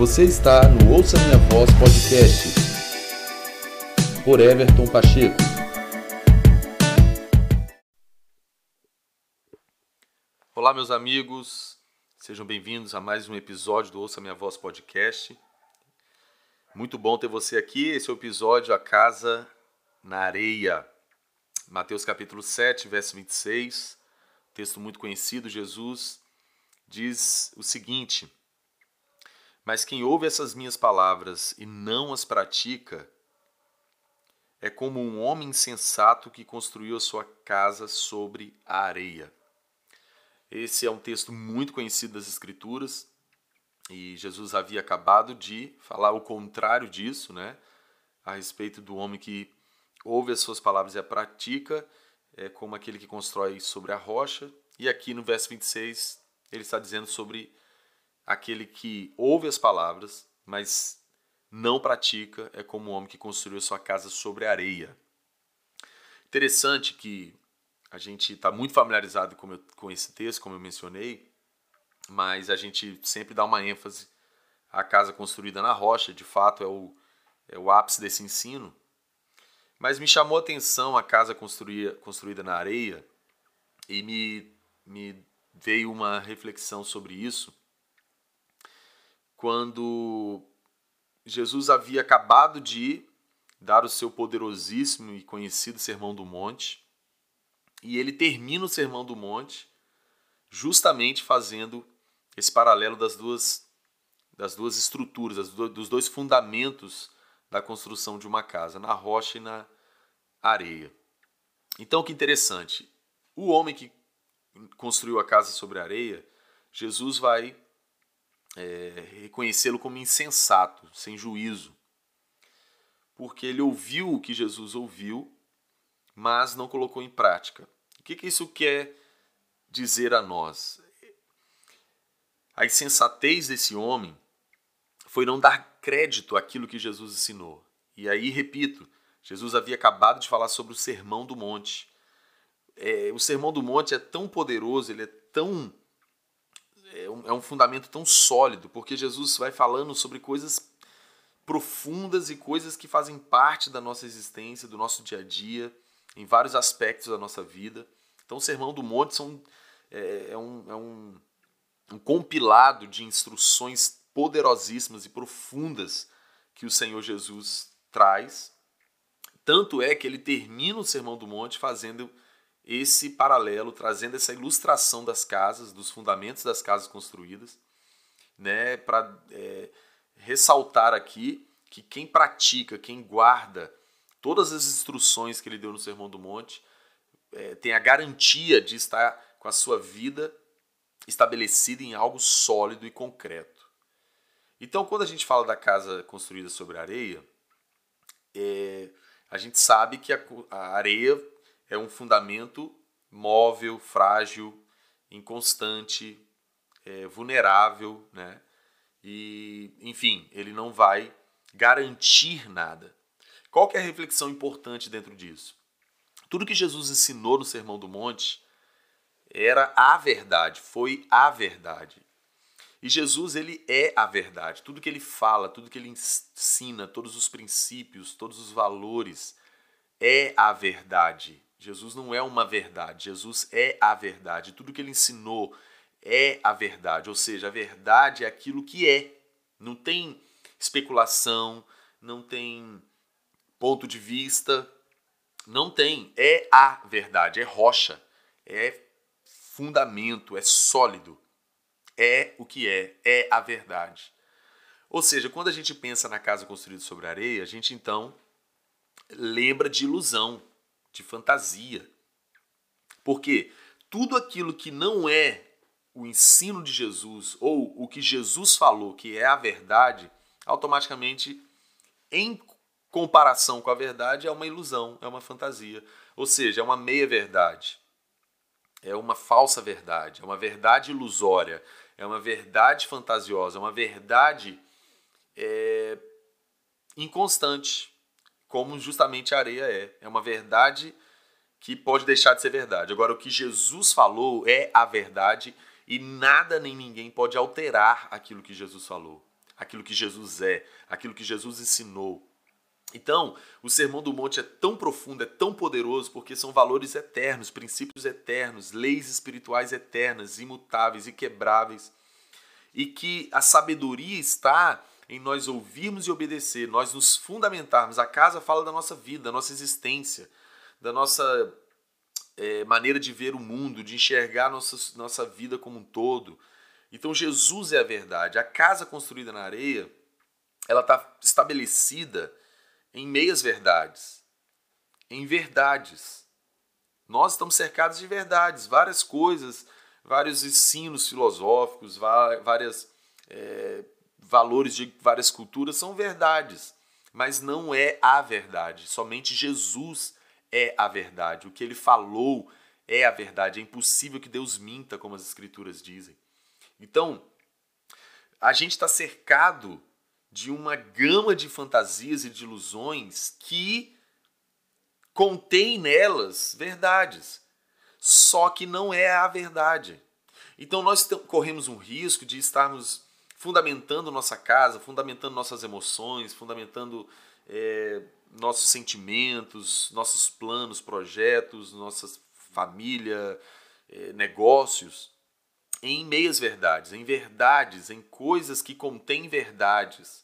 Você está no Ouça Minha Voz Podcast por Everton Pacheco. Olá, meus amigos, sejam bem-vindos a mais um episódio do Ouça Minha Voz Podcast. Muito bom ter você aqui. Esse é o episódio A Casa na Areia. Mateus capítulo 7, verso 26, texto muito conhecido, Jesus diz o seguinte: Mas quem ouve essas minhas palavras e não as pratica, é como um homem insensato que construiu a sua casa sobre a areia. Esse é um texto muito conhecido das Escrituras e Jesus havia acabado de falar o contrário disso, né? A respeito do homem que ouve as suas palavras e a pratica, é como aquele que constrói sobre a rocha. E aqui no verso 26, ele está dizendo sobre aquele que ouve as palavras, mas não pratica, é como o homem que construiu sua casa sobre areia. Interessante que a gente está muito familiarizado com, com esse texto, como eu mencionei, mas a gente sempre dá uma ênfase à casa construída na rocha, de fato é o, é o ápice desse ensino, mas me chamou a atenção a casa construída, construída na areia e me, me veio uma reflexão sobre isso quando Jesus havia acabado de dar o seu poderosíssimo e conhecido Sermão do Monte e ele termina o Sermão do Monte justamente fazendo esse paralelo das duas, das duas estruturas, dos dois fundamentos da construção de uma casa, na rocha e na areia. Então, que interessante. O homem que construiu a casa sobre a areia, Jesus vai é, reconhecê-lo como insensato, sem juízo. Porque ele ouviu o que Jesus ouviu, mas não colocou em prática. O que, que isso quer dizer a nós? A insensatez desse homem foi não dar crédito àquilo que Jesus ensinou. E aí, repito, Jesus havia acabado de falar sobre o Sermão do Monte. É, o Sermão do Monte é tão poderoso, ele é tão. Um, é um fundamento tão sólido, porque Jesus vai falando sobre coisas profundas e coisas que fazem parte da nossa existência, do nosso dia a dia, em vários aspectos da nossa vida. Então, o Sermão do Monte são, é, é, um, é um, um compilado de instruções poderosíssimas e profundas que o Senhor Jesus traz. Tanto é que ele termina o Sermão do Monte fazendo esse paralelo, trazendo essa ilustração das casas, dos fundamentos das casas construídas, né, para é, ressaltar aqui que quem pratica, quem guarda todas as instruções que ele deu no Sermão do Monte, é, tem a garantia de estar com a sua vida estabelecida em algo sólido e concreto. Então, quando a gente fala da casa construída sobre areia, é, a gente sabe que a, a areia é um fundamento móvel, frágil, inconstante, é, vulnerável, né? E, enfim, ele não vai garantir nada. Qual que é a reflexão importante dentro disso? Tudo que Jesus ensinou no Sermão do Monte era a verdade, foi a verdade. E Jesus, ele é a verdade. Tudo que ele fala, tudo que ele ensina, todos os princípios, todos os valores, é a verdade. Jesus não é uma verdade, Jesus é a verdade. Tudo que ele ensinou é a verdade, ou seja, a verdade é aquilo que é. Não tem especulação, não tem ponto de vista, não tem. É a verdade, é rocha, é fundamento, é sólido é o que é, é a verdade. Ou seja, quando a gente pensa na casa construída sobre areia, a gente então lembra de ilusão, de fantasia. Porque tudo aquilo que não é o ensino de Jesus ou o que Jesus falou que é a verdade, automaticamente, em comparação com a verdade, é uma ilusão, é uma fantasia. Ou seja, é uma meia-verdade. É uma falsa verdade, é uma verdade ilusória, é uma verdade fantasiosa, é uma verdade é, inconstante, como justamente a areia é. É uma verdade que pode deixar de ser verdade. Agora, o que Jesus falou é a verdade e nada nem ninguém pode alterar aquilo que Jesus falou. aquilo que Jesus é, aquilo que Jesus ensinou. Então, o Sermão do Monte é tão profundo, é tão poderoso, porque são valores eternos, princípios eternos, leis espirituais eternas, imutáveis e quebráveis, e que a sabedoria está em nós ouvirmos e obedecer, nós nos fundamentarmos. A casa fala da nossa vida, da nossa existência, da nossa é, maneira de ver o mundo, de enxergar nossa, nossa vida como um todo. Então Jesus é a verdade. A casa construída na areia, ela está estabelecida em meias verdades, em verdades. Nós estamos cercados de verdades, várias coisas, vários ensinos filosóficos, várias é, valores de várias culturas são verdades, mas não é a verdade. Somente Jesus é a verdade. O que ele falou é a verdade. É impossível que Deus minta, como as Escrituras dizem. Então, a gente está cercado de uma gama de fantasias e de ilusões que contém nelas verdades, só que não é a verdade. Então nós corremos um risco de estarmos fundamentando nossa casa, fundamentando nossas emoções, fundamentando é, nossos sentimentos, nossos planos, projetos, nossa família, é, negócios, em meias verdades, em verdades, em coisas que contêm verdades.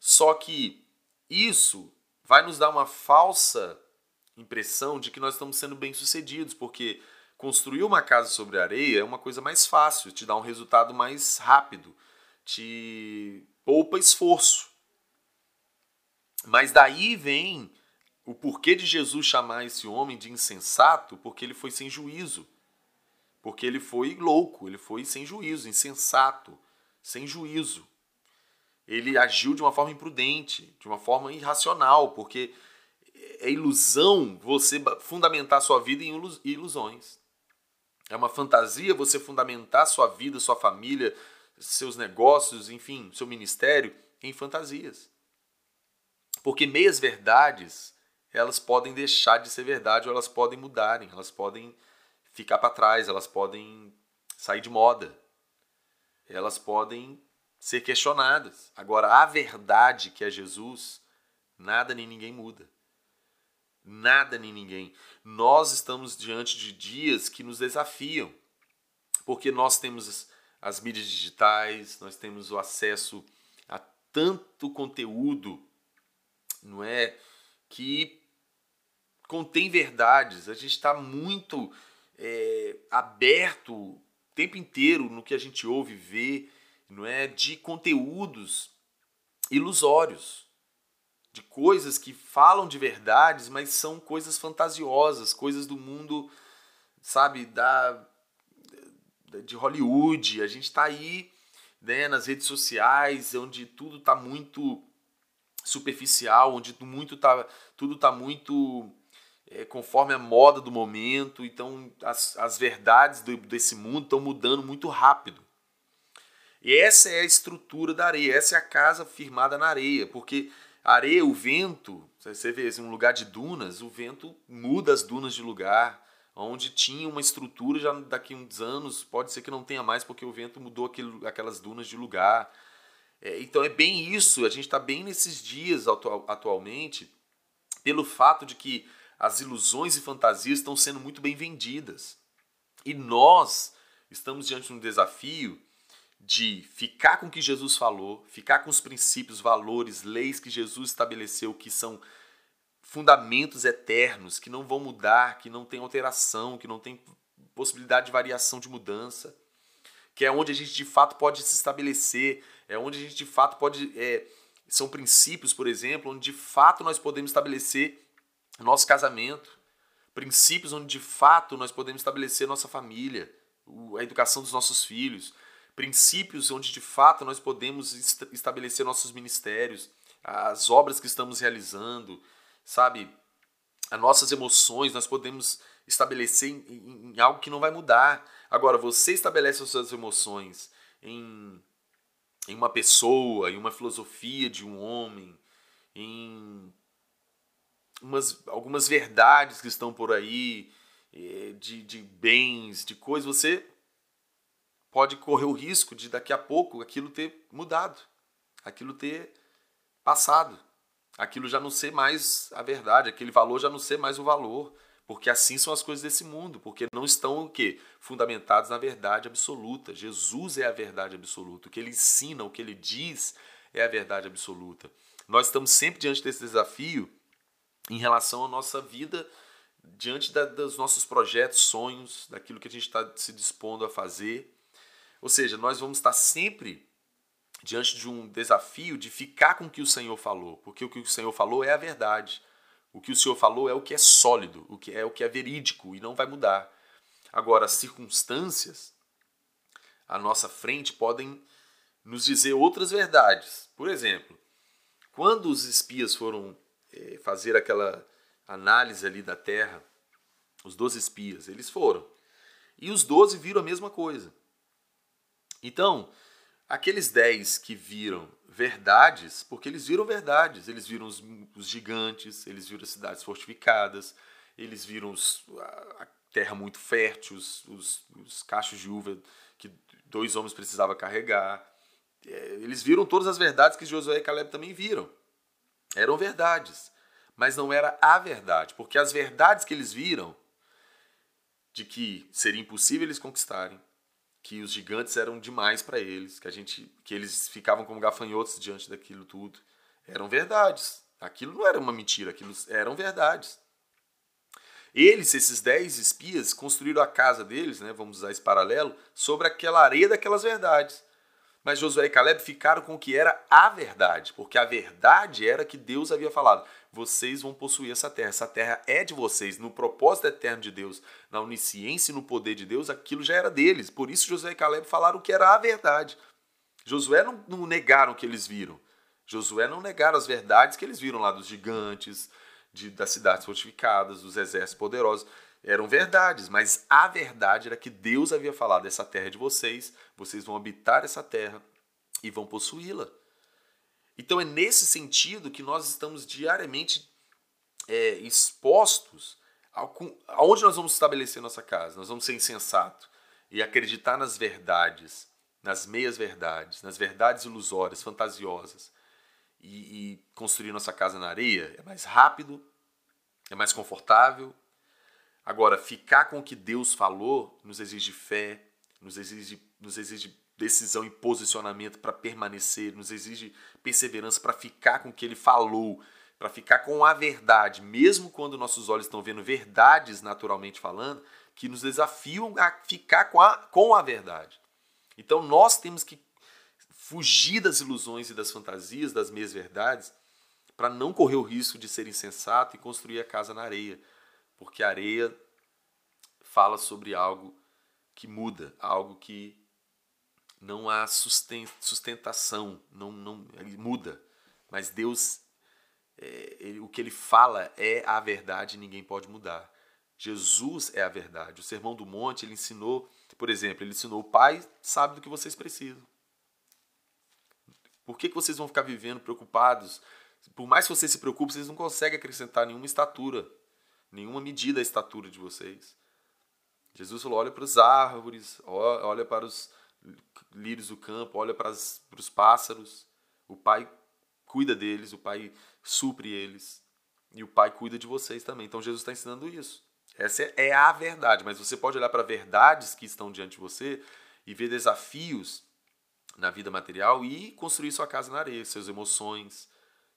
Só que isso vai nos dar uma falsa impressão de que nós estamos sendo bem-sucedidos, porque construir uma casa sobre areia é uma coisa mais fácil, te dá um resultado mais rápido te poupa esforço. Mas daí vem o porquê de Jesus chamar esse homem de insensato, porque ele foi sem juízo. Porque ele foi louco, ele foi sem juízo, insensato, sem juízo. Ele agiu de uma forma imprudente, de uma forma irracional, porque é ilusão você fundamentar sua vida em ilusões. É uma fantasia você fundamentar sua vida, sua família, seus negócios, enfim, seu ministério em fantasias. Porque meias verdades, elas podem deixar de ser verdade ou elas podem mudarem, elas podem ficar para trás, elas podem sair de moda. Elas podem ser questionadas. Agora, a verdade que é Jesus, nada nem ninguém muda. Nada nem ninguém. Nós estamos diante de dias que nos desafiam, porque nós temos as mídias digitais, nós temos o acesso a tanto conteúdo, não é? Que contém verdades. A gente está muito é, aberto o tempo inteiro no que a gente ouve, vê, não é? De conteúdos ilusórios, de coisas que falam de verdades, mas são coisas fantasiosas, coisas do mundo, sabe, da de Hollywood, a gente está aí né, nas redes sociais, onde tudo está muito superficial, onde muito tá, tudo está muito é, conforme a moda do momento, então as, as verdades do, desse mundo estão mudando muito rápido. E essa é a estrutura da areia, essa é a casa firmada na areia, porque a areia, o vento, você vê em um lugar de dunas, o vento muda as dunas de lugar, onde tinha uma estrutura já daqui uns anos, pode ser que não tenha mais porque o vento mudou aquelas dunas de lugar. É, então é bem isso, a gente está bem nesses dias atual, atualmente, pelo fato de que as ilusões e fantasias estão sendo muito bem vendidas. E nós estamos diante de um desafio de ficar com o que Jesus falou, ficar com os princípios, valores, leis que Jesus estabeleceu que são fundamentos eternos que não vão mudar, que não tem alteração, que não tem possibilidade de variação de mudança, que é onde a gente de fato pode se estabelecer, é onde a gente de fato pode. É, são princípios, por exemplo, onde de fato nós podemos estabelecer nosso casamento, princípios onde de fato nós podemos estabelecer nossa família, a educação dos nossos filhos, princípios onde de fato nós podemos estabelecer nossos ministérios, as obras que estamos realizando, sabe? As nossas emoções, nós podemos estabelecer em, em, em algo que não vai mudar. Agora, você estabelece as suas emoções em, em uma pessoa, em uma filosofia de um homem, em umas, algumas verdades que estão por aí, eh, de, de bens, de coisas, você pode correr o risco de daqui a pouco aquilo ter mudado. aquilo ter passado, aquilo já não ser mais a verdade, aquele valor já não ser mais o valor, porque assim são as coisas desse mundo, porque não estão o quê? Fundamentados na verdade absoluta. Jesus é a verdade absoluta. O que ele ensina, o que ele diz é a verdade absoluta. Nós estamos sempre diante desse desafio em relação à nossa vida, diante da, dos nossos projetos, sonhos, daquilo que a gente está se dispondo a fazer. Ou seja, nós vamos estar sempre diante de um desafio de ficar com o que o Senhor falou, porque o que o Senhor falou é a verdade. O que o Senhor falou é o que é sólido, o que é o que é verídico e não vai mudar. Agora, as circunstâncias à nossa frente podem nos dizer outras verdades. Por exemplo, quando os espias foram é, fazer aquela análise ali da terra, os 12 espias, eles foram. E os 12 viram a mesma coisa. Então, aqueles 10 que viram verdades, porque eles viram verdades, eles viram os, os gigantes, eles viram as cidades fortificadas, eles viram os, a, a, terra muito fértil, os, os, os cachos de uva que dois homens precisavam carregar. É, eles viram todas as verdades que Josué e Caleb também viram. Eram verdades, mas não era a verdade, porque as verdades que eles viram de que seria impossível eles conquistarem, que os gigantes eram demais para eles, que a gente, que eles ficavam como gafanhotos diante daquilo tudo, eram verdades. Aquilo não era uma mentira, aquilo eram verdades. Eles, esses dez espias, construíram a casa deles, né, vamos usar esse paralelo, sobre aquela areia daquelas verdades. Mas Josué e Caleb ficaram com o que era a verdade, porque a verdade era que Deus havia falado: vocês vão possuir essa terra, essa terra é de vocês, no propósito eterno de Deus, na onisciência e no poder de Deus, aquilo já era deles. Por isso Josué e Caleb falaram que era a verdade. Josué não, não negaram o que eles viram. Josué não negaram as verdades que eles viram lá dos gigantes, de, das cidades fortificadas, dos exércitos poderosos eram verdades, mas a verdade era que Deus havia falado: essa terra é de vocês, vocês vão habitar essa terra e vão possuí-la. Então é nesse sentido que nós estamos diariamente é, expostos aonde nós vamos estabelecer nossa casa. Nós vamos ser insensato e acreditar nas verdades, nas meias verdades, nas verdades ilusórias, fantasiosas e, e construir nossa casa na areia é mais rápido, é mais confortável, Agora, ficar com o que Deus falou nos exige fé, nos exige, nos exige decisão e posicionamento para permanecer, nos exige perseverança para ficar com o que Ele falou, para ficar com a verdade, mesmo quando nossos olhos estão vendo verdades naturalmente falando, que nos desafiam a ficar com a, com a verdade. Então nós temos que fugir das ilusões e das fantasias, das meias verdades, para não correr o risco de ser insensato e construir a casa na areia porque areia fala sobre algo que muda, algo que não há sustentação, não, não ele muda. Mas Deus, é, ele, o que ele fala é a verdade ninguém pode mudar. Jesus é a verdade. O Sermão do Monte, ele ensinou, por exemplo, ele ensinou: o Pai sabe do que vocês precisam. Por que, que vocês vão ficar vivendo preocupados? Por mais que vocês se preocupem, vocês não conseguem acrescentar nenhuma estatura nenhuma medida a estatura de vocês. Jesus falou: olha para as árvores, olha para os lírios do campo, olha para, os pássaros. O Pai cuida deles, o Pai supre eles. E o Pai cuida de vocês também. Então Jesus está ensinando isso. Essa é a verdade, mas você pode olhar para verdades que estão diante de você e ver desafios na vida material e construir sua casa na areia, suas emoções,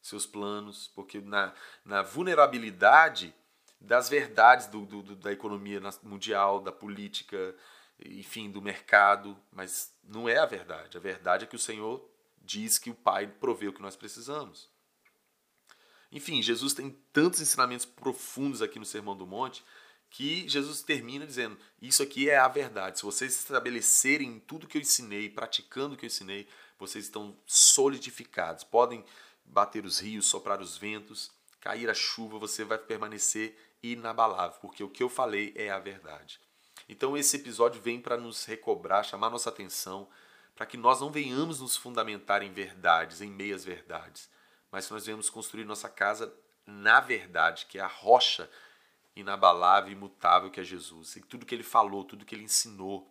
seus planos, porque na, na vulnerabilidade das verdades do, do, da economia mundial, da política, enfim, do mercado, mas não é a verdade. A verdade é que o Senhor diz que o Pai provê o que nós precisamos. Enfim, Jesus tem tantos ensinamentos profundos aqui no Sermão do Monte que Jesus termina dizendo: Isso aqui é a verdade. Se vocês estabelecerem tudo que eu ensinei, praticando o que eu ensinei, vocês estão solidificados. Podem bater os rios, soprar os ventos, cair a chuva, você vai permanecer inabalável, porque o que eu falei é a verdade. Então esse episódio vem para nos recobrar, chamar nossa atenção, para que nós não venhamos nos fundamentar em verdades, em meias verdades, mas que nós venhamos construir nossa casa na verdade, que é a rocha inabalável e imutável que é Jesus. E tudo que ele falou, tudo que ele ensinou.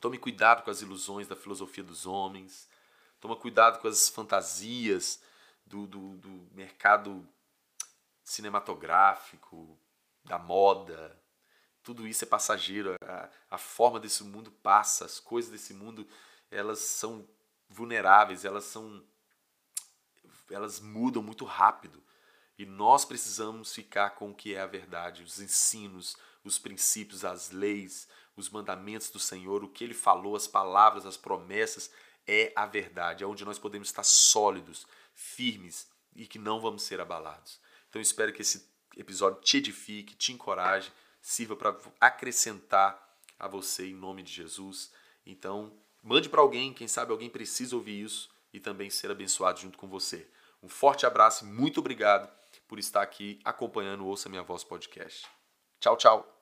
Tome cuidado com as ilusões da filosofia dos homens. Toma cuidado com as fantasias do, do, do mercado cinematográfico, da moda. Tudo isso é passageiro. A, a forma desse mundo passa, as coisas desse mundo elas são vulneráveis, elas são elas mudam muito rápido. E nós precisamos ficar com o que é a verdade, os ensinos, os princípios, as leis, os mandamentos do Senhor, o que ele falou, as palavras, as promessas, é a verdade, é onde nós podemos estar sólidos, firmes e que não vamos ser abalados. Então espero que esse episódio te edifique, te encoraje, sirva para acrescentar a você em nome de Jesus. Então, mande para alguém, quem sabe alguém precisa ouvir isso e também ser abençoado junto com você. Um forte abraço e muito obrigado por estar aqui acompanhando o Ouça Minha Voz podcast. Tchau, tchau.